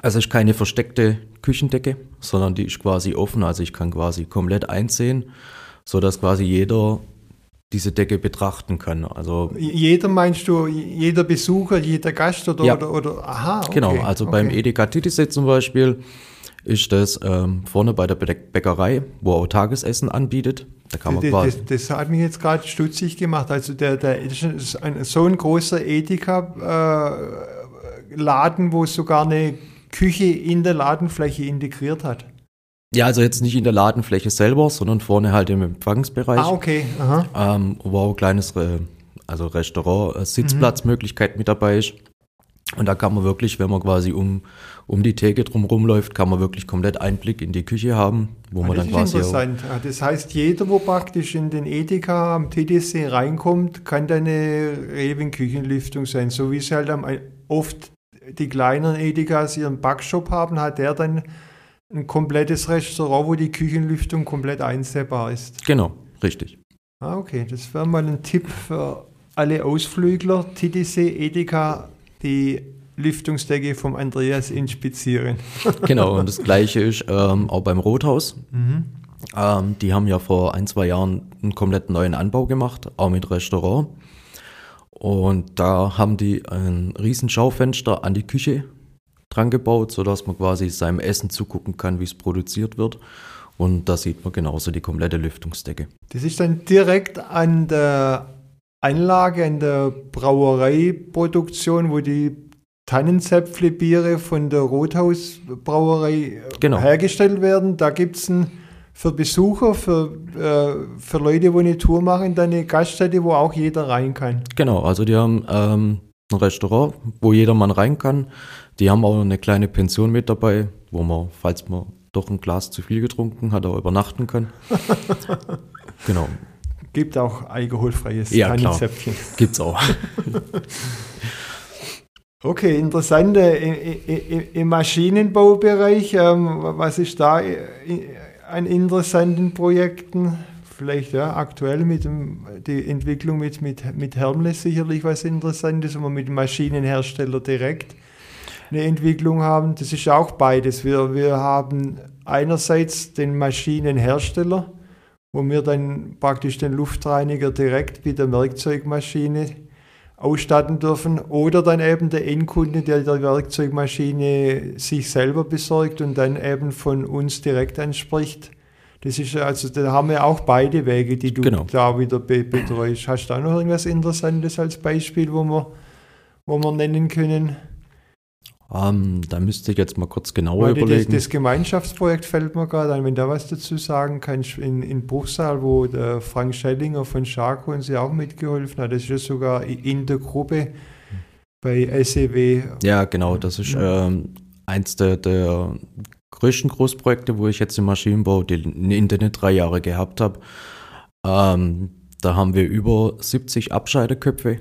also es ist keine versteckte Küchendecke, sondern die ist quasi offen. Also ich kann quasi komplett einsehen, sodass quasi jeder diese Decke betrachten kann. Also jeder meinst du, jeder Besucher, jeder Gast oder, ja. oder, oder aha, okay, Genau, also okay. beim Edeka Titisee zum Beispiel ist das ähm, vorne bei der Bäckerei, wo er auch Tagesessen anbietet. Da kann man das, quasi das, das hat mich jetzt gerade stutzig gemacht. Also der, der ist ein, so ein großer Edeka-Laden, äh, wo es sogar eine Küche in der Ladenfläche integriert hat. Ja, also jetzt nicht in der Ladenfläche selber, sondern vorne halt im Empfangsbereich. Ah, okay. Aha. Ähm, wo auch ein kleines äh, also Restaurant, äh, Sitzplatzmöglichkeit mhm. mit dabei ist. Und da kann man wirklich, wenn man quasi um, um die Theke drumherum läuft, kann man wirklich komplett Einblick in die Küche haben, wo ah, man dann quasi. Interessant. Ah, das heißt, jeder, wo praktisch in den Edeka am TDC reinkommt, kann da eine Reven-Küchenlüftung sein. So wie es halt am, oft die kleinen Edekas ihren Backshop haben, hat der dann ein komplettes Restaurant, wo die Küchenlüftung komplett einsehbar ist. Genau, richtig. Ah, okay, das wäre mal ein Tipp für alle Ausflügler. TTC Edeka, die Lüftungsdecke vom Andreas inspizieren. genau, und das gleiche ist ähm, auch beim Rothaus. Mhm. Ähm, die haben ja vor ein, zwei Jahren einen komplett neuen Anbau gemacht, auch mit Restaurant. Und da haben die ein riesen Schaufenster an die Küche dran gebaut, sodass man quasi seinem Essen zugucken kann, wie es produziert wird. Und da sieht man genauso die komplette Lüftungsdecke. Das ist dann direkt an der Anlage, an der Brauereiproduktion, wo die Tannenzäpfle-Biere von der Rothausbrauerei Genau. hergestellt werden. Da gibt es für Besucher, für, äh, für Leute, die eine Tour machen, dann eine Gaststätte, wo auch jeder rein kann. Genau, also die haben ähm, ein Restaurant, wo jedermann rein kann. Die haben auch eine kleine Pension mit dabei, wo man, falls man doch ein Glas zu viel getrunken hat, auch übernachten kann. genau, Gibt auch alkoholfreies Ja, klar. Tannenzäpfchen. gibt's auch. Okay, interessant. äh, i- i- i- Im Maschinenbaubereich, ähm, was ist da äh, an interessanten Projekten? Vielleicht ja, aktuell mit dem, die Entwicklung mit, mit, mit Hermles sicherlich was Interessantes, wir mit dem Maschinenhersteller direkt eine Entwicklung haben. Das ist auch beides. Wir, wir haben einerseits den Maschinenhersteller, wo wir dann praktisch den Luftreiniger direkt mit der Werkzeugmaschine ausstatten dürfen oder dann eben der Endkunde, der die Werkzeugmaschine sich selber besorgt und dann eben von uns direkt anspricht. Das ist also, da haben wir auch beide Wege, die du Genau. da wieder be betreust. Hast du da noch irgendwas Interessantes als Beispiel, wo wir, wo wir nennen können? Ähm, da müsste ich jetzt mal kurz genauer Weil das, überlegen. das Gemeinschaftsprojekt fällt mir gerade ein, wenn da was dazu sagen kannst, in, in Bruchsal, wo der Frank Schellinger von Scharko uns ja auch mitgeholfen hat, das ist ja sogar in der Gruppe bei SEW. Ja, genau, das ist ähm, eins der, der größten Großprojekte, wo ich jetzt im Maschinenbau die, in den drei Jahre gehabt habe. Ähm, da haben wir über 70 Abscheideköpfe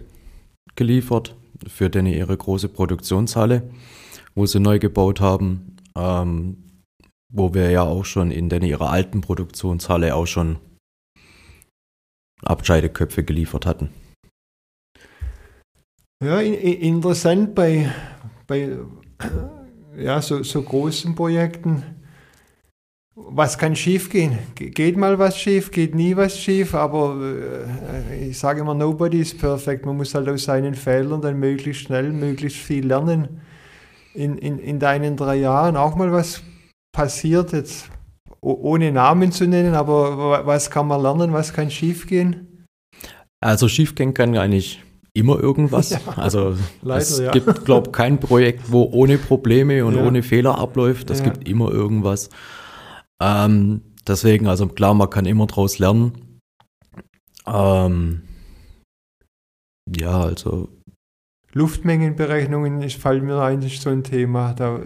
geliefert für denen ihre große Produktionshalle, wo sie neu gebaut haben, ähm, wo wir ja auch schon in den ihrer alten Produktionshalle auch schon Abscheideköpfe geliefert hatten. Ja, in, in, interessant bei, bei ja, so, so großen Projekten. Was kann schief gehen? Ge- Geht mal was schief, geht nie was schief, aber äh, ich sage immer, nobody is perfect. Man muss halt aus seinen Fehlern dann möglichst schnell, möglichst viel lernen. In, in, in deinen drei Jahren auch mal was passiert, jetzt ohne Namen zu nennen, aber wa- was kann man lernen, was kann schief gehen? Also schiefgehen kann eigentlich immer irgendwas. Ja, also leider, es ja. gibt, glaube ich, kein Projekt, wo ohne Probleme und Ja. ohne Fehler abläuft. Es gibt immer irgendwas. Ähm, deswegen, also klar, man kann immer draus lernen. Ähm, ja, also Luftmengenberechnungen ist, fällt mir ein, ist so ein Thema. Da,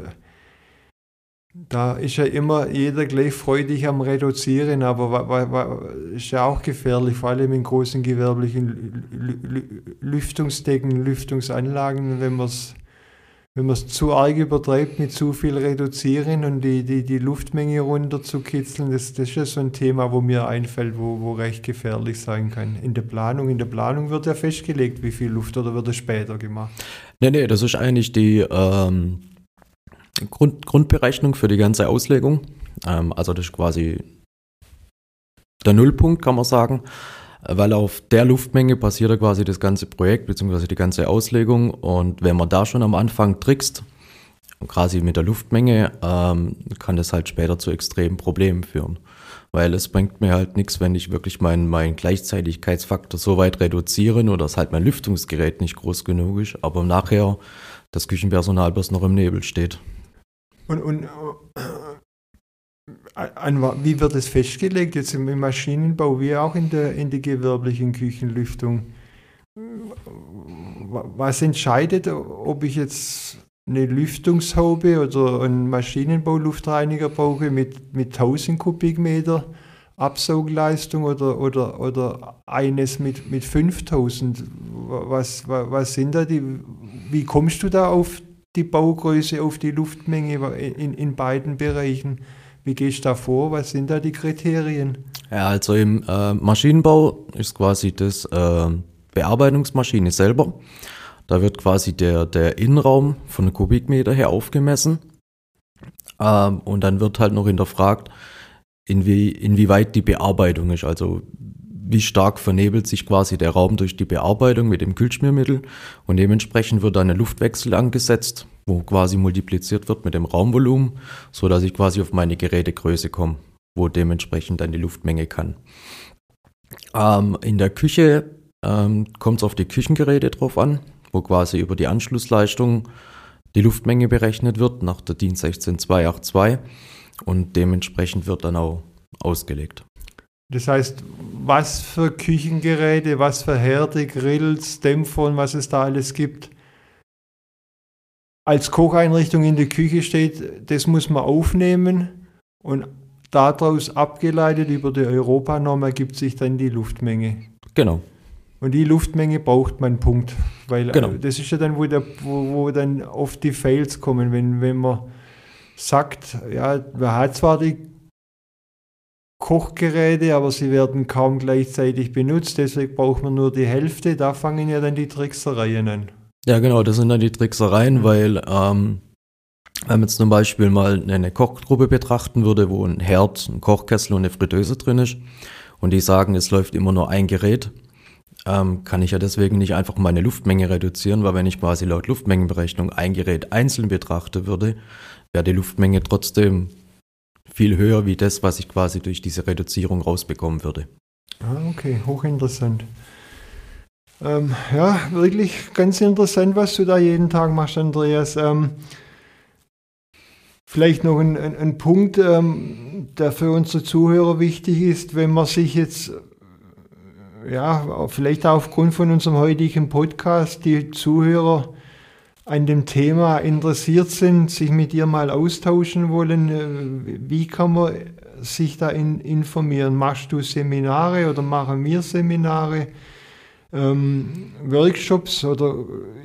da ist ja immer jeder gleich freudig am Reduzieren, aber ist ja auch gefährlich, vor allem in großen gewerblichen Lü- Lü- Lüftungsdecken, Lüftungsanlagen, wenn man es wenn man es zu arg übertreibt mit zu viel Reduzieren und die, die, die Luftmenge runterzukitzeln, das, das ist ja so ein Thema, wo mir einfällt, wo, wo recht gefährlich sein kann. In der Planung, in der Planung wird ja festgelegt, wie viel Luft oder wird es später gemacht. Nee, nee, das ist eigentlich die ähm, Grund, Grundberechnung für die ganze Auslegung. Ähm, also das ist quasi der Nullpunkt, kann man sagen. Weil auf der Luftmenge passiert ja quasi das ganze Projekt bzw. die ganze Auslegung. Und wenn man da schon am Anfang trickst, quasi mit der Luftmenge, ähm, kann das halt später zu extremen Problemen führen. Weil es bringt mir halt nichts, wenn ich wirklich meinen mein Gleichzeitigkeitsfaktor so weit reduziere oder dass halt mein Lüftungsgerät nicht groß genug ist, aber nachher das Küchenpersonal bloß noch im Nebel steht. Und, und an, wie wird es festgelegt, jetzt im Maschinenbau wie auch in der, in der gewerblichen Küchenlüftung? Wa- Was entscheidet, ob ich jetzt eine Lüftungshaube oder einen Maschinenbauluftreiniger brauche mit, mit 1000 Kubikmeter Absaugleistung oder, oder, oder eines mit, mit 5000? Was, was, was sind da die, wie kommst du da auf die Baugröße, auf die Luftmenge in, in beiden Bereichen? Wie gehst du da vor? Was sind da die Kriterien? Ja, also im äh, Maschinenbau ist quasi das äh, Bearbeitungsmaschine selber. Da wird quasi der, der Innenraum von einem Kubikmeter her aufgemessen. Ähm, und dann wird halt noch hinterfragt, inwie, inwieweit die Bearbeitung ist. Also wie stark vernebelt sich quasi der Raum durch die Bearbeitung mit dem Kühlschmiermittel und dementsprechend wird dann ein Luftwechsel angesetzt, wo quasi multipliziert wird mit dem Raumvolumen, so dass ich quasi auf meine Gerätegröße komme, wo dementsprechend dann die Luftmenge kann. Ähm, in der Küche ähm, kommt es auf die Küchengeräte drauf an, wo quasi über die Anschlussleistung die Luftmenge berechnet wird nach der DIN 16282 und dementsprechend wird dann auch ausgelegt. Das heißt, was für Küchengeräte, was für Herde, Grills, Dämpfer und was es da alles gibt, als Kocheinrichtung in der Küche steht, das muss man aufnehmen und daraus abgeleitet über die Europanorm ergibt sich dann die Luftmenge. Genau. Und die Luftmenge braucht man, Punkt. Weil äh, genau. das ist ja dann, wo, der, wo, wo dann oft die Fails kommen, wenn, wenn man sagt, ja, man hat zwar die Kochgeräte, aber sie werden kaum gleichzeitig benutzt, deswegen braucht man nur die Hälfte, da fangen ja dann die Tricksereien an. Ja, genau, das sind dann die Tricksereien, mhm. weil ähm, wenn man jetzt zum Beispiel mal eine Kochgruppe betrachten würde, wo ein Herd, ein Kochkessel und eine Fritteuse drin ist und die sagen, es läuft immer nur ein Gerät, ähm, kann ich ja deswegen nicht einfach meine Luftmenge reduzieren, weil wenn ich quasi laut Luftmengenberechnung ein Gerät einzeln betrachten würde, wäre die Luftmenge trotzdem viel höher wie das, was ich quasi durch diese Reduzierung rausbekommen würde. Ah, okay, hochinteressant. Ähm, ja, wirklich ganz interessant, was du da jeden Tag machst, Andreas. Ähm, vielleicht noch ein, ein, ein Punkt, ähm, der für unsere Zuhörer wichtig ist, wenn man sich jetzt, ja, vielleicht aufgrund von unserem heutigen Podcast, die Zuhörer an dem Thema interessiert sind, sich mit dir mal austauschen wollen, äh, wie kann man sich da in, informieren? Machst du Seminare oder machen wir Seminare? Ähm, Workshops oder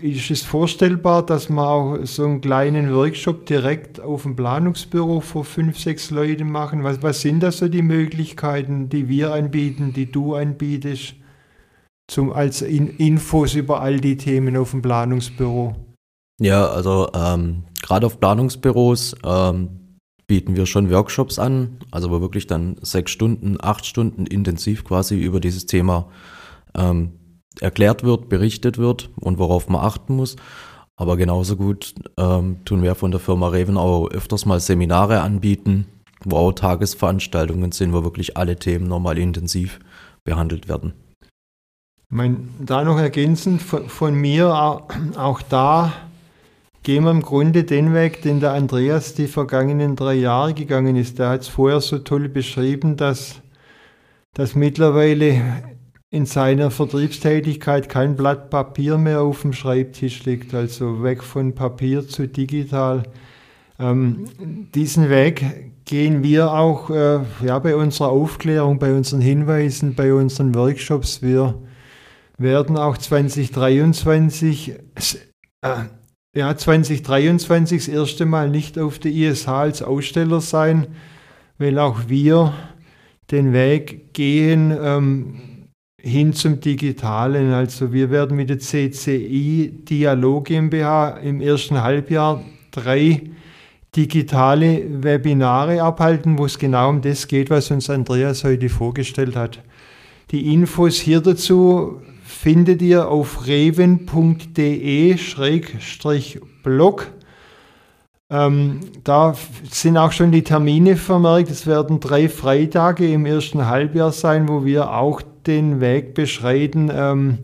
ist es vorstellbar, dass man auch so einen kleinen Workshop direkt auf dem Planungsbüro vor fünf, sechs Leuten machen? Was, was sind da so die Möglichkeiten, die wir anbieten, die du anbietest, zum, als in, Infos über all die Themen auf dem Planungsbüro? Ja, also ähm, gerade auf Planungsbüros ähm, bieten wir schon Workshops an, also wo wirklich dann sechs Stunden, acht Stunden intensiv quasi über dieses Thema ähm, erklärt wird, berichtet wird und worauf man achten muss. Aber genauso gut ähm, tun wir von der Firma Reven auch öfters mal Seminare anbieten, wo auch Tagesveranstaltungen sind, wo wirklich alle Themen nochmal intensiv behandelt werden. Ich meine, da noch ergänzend von, von mir, auch da gehen wir im Grunde den Weg, den der Andreas die vergangenen drei Jahre gegangen ist. Der hat es vorher so toll beschrieben, dass, dass mittlerweile in seiner Vertriebstätigkeit kein Blatt Papier mehr auf dem Schreibtisch liegt, also weg von Papier zu digital. Ähm, diesen Weg gehen wir auch äh, ja, bei unserer Aufklärung, bei unseren Hinweisen, bei unseren Workshops. Wir werden auch 2023 äh, ja, 2023 das erste Mal nicht auf der ISH als Aussteller sein, weil auch wir den Weg gehen ähm, hin zum Digitalen. Also wir werden mit der CCI Dialog GmbH im ersten Halbjahr drei digitale Webinare abhalten, wo es genau um das geht, was uns Andreas heute vorgestellt hat. Die Infos hier dazu findet ihr auf reven.de-blog. Ähm, da sind auch schon die Termine vermerkt. Es werden drei Freitage im ersten Halbjahr sein, wo wir auch den Weg beschreiten, ähm,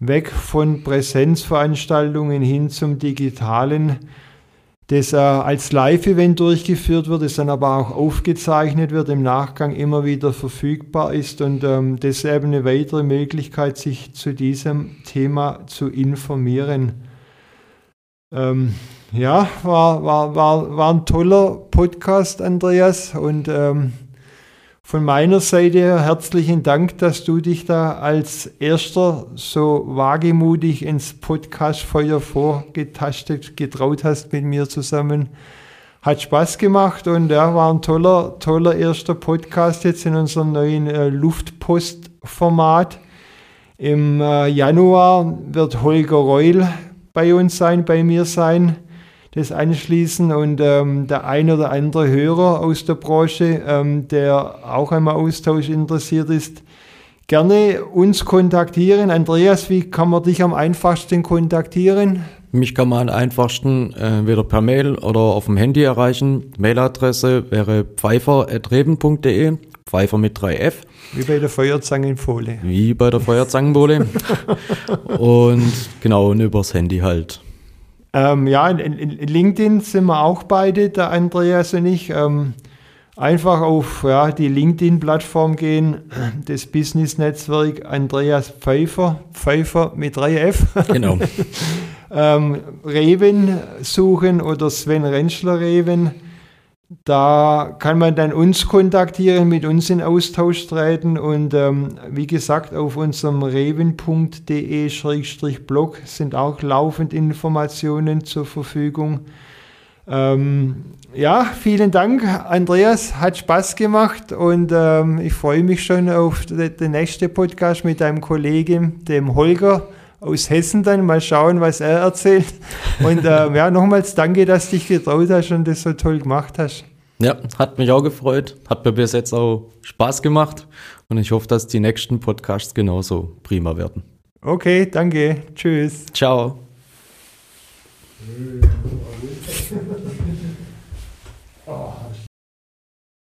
weg von Präsenzveranstaltungen hin zum digitalen das äh, als Live-Event durchgeführt wird, das dann aber auch aufgezeichnet wird, im Nachgang immer wieder verfügbar ist und ähm, das eben eine weitere Möglichkeit, sich zu diesem Thema zu informieren. Ähm, ja, war, war, war, war ein toller Podcast, Andreas, und ähm, von meiner Seite her herzlichen Dank, dass du dich da als erster so wagemutig ins Podcastfeuer vorgetastet, getraut hast mit mir zusammen. Hat Spaß gemacht und ja, war ein toller, toller erster Podcast jetzt in unserem neuen äh, Luftpost-Format. Im äh, Januar wird Holger Reul bei uns sein, bei mir sein das anschließen und ähm, der ein oder andere Hörer aus der Branche, ähm, der auch einmal Austausch interessiert ist, gerne uns kontaktieren. Andreas, wie kann man dich am einfachsten kontaktieren? Mich kann man am einfachsten äh, entweder per Mail oder auf dem Handy erreichen. Mailadresse wäre pfeifer.reben.de, Pfeifer mit 3F. Wie bei der Feuerzangenbowle. Wie bei der Feuerzangenbowle. und genau, und übers Handy halt. Ähm, ja, in, in, LinkedIn sind wir auch beide, der Andreas und ich. Ähm, einfach auf ja, die LinkedIn-Plattform gehen, das Business-Netzwerk Andreas Pfeiffer, Pfeiffer mit 3F. Genau. ähm, Reven suchen oder Sven Rentschler Reven. Da kann man dann uns kontaktieren, mit uns in Austausch treten und ähm, wie gesagt, auf unserem reven.de-blog sind auch laufend Informationen zur Verfügung. Ähm, ja, vielen Dank, Andreas, hat Spaß gemacht und ähm, ich freue mich schon auf den nächsten Podcast mit deinem Kollegen, dem Holger aus Hessen dann. Mal schauen, was er erzählt. Und äh, ja, nochmals danke, dass du dich getraut hast und das so toll gemacht hast. Ja, hat mich auch gefreut. Hat mir bis jetzt auch Spaß gemacht. Und ich hoffe, dass die nächsten Podcasts genauso prima werden. Okay, danke. Tschüss. Ciao.